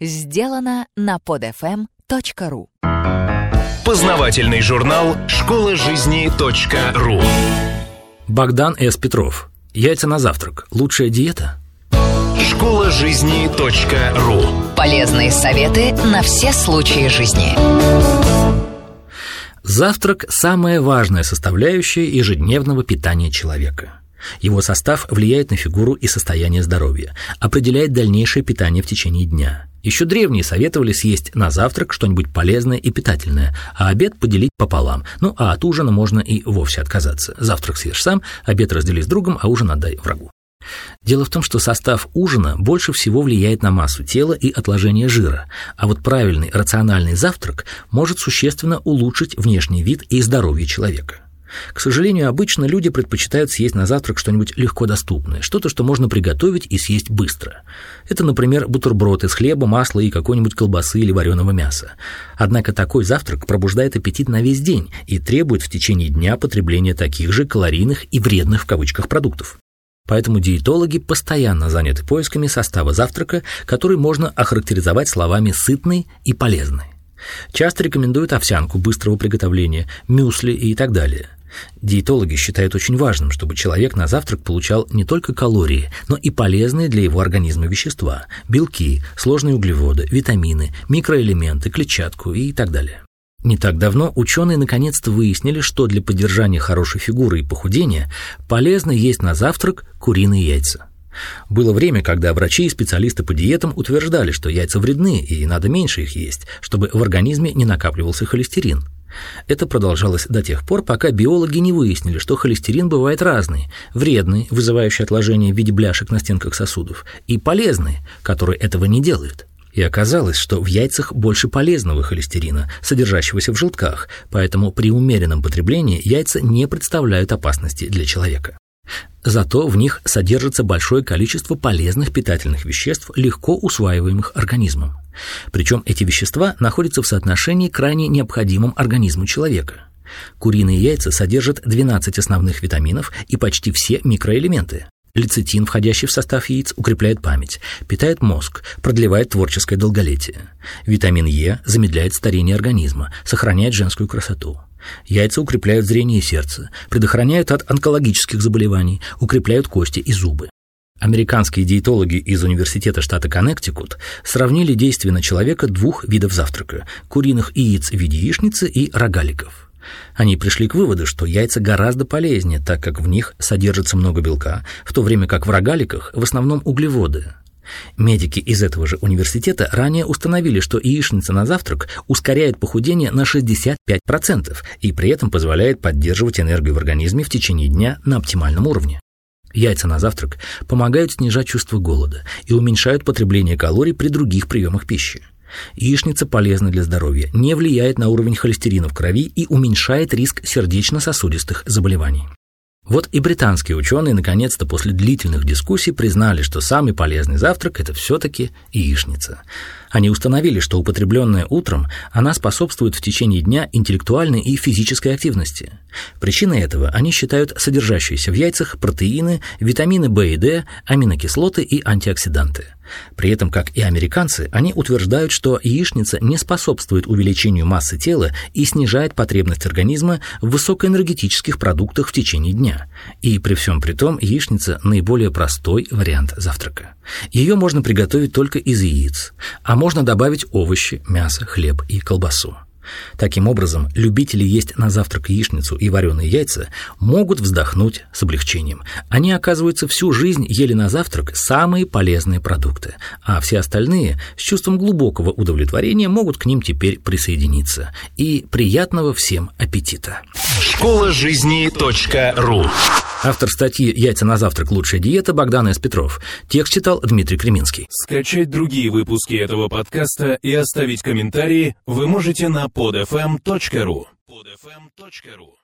сделано на podfm.ru Познавательный журнал «Школа жизни .ру» Богдан С. Петров. Яйца на завтрак. Лучшая диета? Школа жизни .ру Полезные советы на все случаи жизни. Завтрак – самая важная составляющая ежедневного питания человека. Его состав влияет на фигуру и состояние здоровья, определяет дальнейшее питание в течение дня. Еще древние советовали съесть на завтрак что-нибудь полезное и питательное, а обед поделить пополам. Ну, а от ужина можно и вовсе отказаться. Завтрак съешь сам, обед раздели с другом, а ужин отдай врагу. Дело в том, что состав ужина больше всего влияет на массу тела и отложение жира, а вот правильный рациональный завтрак может существенно улучшить внешний вид и здоровье человека. К сожалению, обычно люди предпочитают съесть на завтрак что-нибудь легко доступное, что-то, что можно приготовить и съесть быстро. Это, например, бутерброд из хлеба, масла и какой-нибудь колбасы или вареного мяса. Однако такой завтрак пробуждает аппетит на весь день и требует в течение дня потребления таких же калорийных и вредных в кавычках продуктов. Поэтому диетологи постоянно заняты поисками состава завтрака, который можно охарактеризовать словами «сытный» и «полезный». Часто рекомендуют овсянку быстрого приготовления, мюсли и так далее. Диетологи считают очень важным, чтобы человек на завтрак получал не только калории, но и полезные для его организма вещества – белки, сложные углеводы, витамины, микроэлементы, клетчатку и так далее. Не так давно ученые наконец-то выяснили, что для поддержания хорошей фигуры и похудения полезно есть на завтрак куриные яйца. Было время, когда врачи и специалисты по диетам утверждали, что яйца вредны и надо меньше их есть, чтобы в организме не накапливался холестерин. Это продолжалось до тех пор, пока биологи не выяснили, что холестерин бывает разный – вредный, вызывающий отложение в виде бляшек на стенках сосудов, и полезный, который этого не делает – и оказалось, что в яйцах больше полезного холестерина, содержащегося в желтках, поэтому при умеренном потреблении яйца не представляют опасности для человека. Зато в них содержится большое количество полезных питательных веществ, легко усваиваемых организмом. Причем эти вещества находятся в соотношении крайне необходимом организму человека. Куриные яйца содержат 12 основных витаминов и почти все микроэлементы. Лецитин, входящий в состав яиц, укрепляет память, питает мозг, продлевает творческое долголетие. Витамин Е замедляет старение организма, сохраняет женскую красоту. Яйца укрепляют зрение и сердце, предохраняют от онкологических заболеваний, укрепляют кости и зубы. Американские диетологи из Университета штата Коннектикут сравнили действие на человека двух видов завтрака – куриных яиц в виде яичницы и рогаликов. Они пришли к выводу, что яйца гораздо полезнее, так как в них содержится много белка, в то время как в рогаликах в основном углеводы. Медики из этого же университета ранее установили, что яичница на завтрак ускоряет похудение на 65% и при этом позволяет поддерживать энергию в организме в течение дня на оптимальном уровне. Яйца на завтрак помогают снижать чувство голода и уменьшают потребление калорий при других приемах пищи. Яичница полезна для здоровья, не влияет на уровень холестерина в крови и уменьшает риск сердечно-сосудистых заболеваний. Вот и британские ученые наконец-то после длительных дискуссий признали, что самый полезный завтрак – это все-таки яичница. Они установили, что употребленная утром, она способствует в течение дня интеллектуальной и физической активности. Причиной этого они считают содержащиеся в яйцах протеины, витамины В и D, аминокислоты и антиоксиданты. При этом, как и американцы, они утверждают, что яичница не способствует увеличению массы тела и снижает потребность организма в высокоэнергетических продуктах в течение дня. И при всем при том, яичница – наиболее простой вариант завтрака. Ее можно приготовить только из яиц, а можно добавить овощи, мясо, хлеб и колбасу. Таким образом, любители есть на завтрак яичницу и вареные яйца могут вздохнуть с облегчением. Они, оказывается, всю жизнь ели на завтрак самые полезные продукты, а все остальные с чувством глубокого удовлетворения могут к ним теперь присоединиться. И приятного всем аппетита! Школа жизни .ру Автор статьи «Яйца на завтрак. Лучшая диета» Богдан С. Петров. Текст читал Дмитрий Креминский. Скачать другие выпуски этого подкаста и оставить комментарии вы можете на podfm.ru. podfm.ru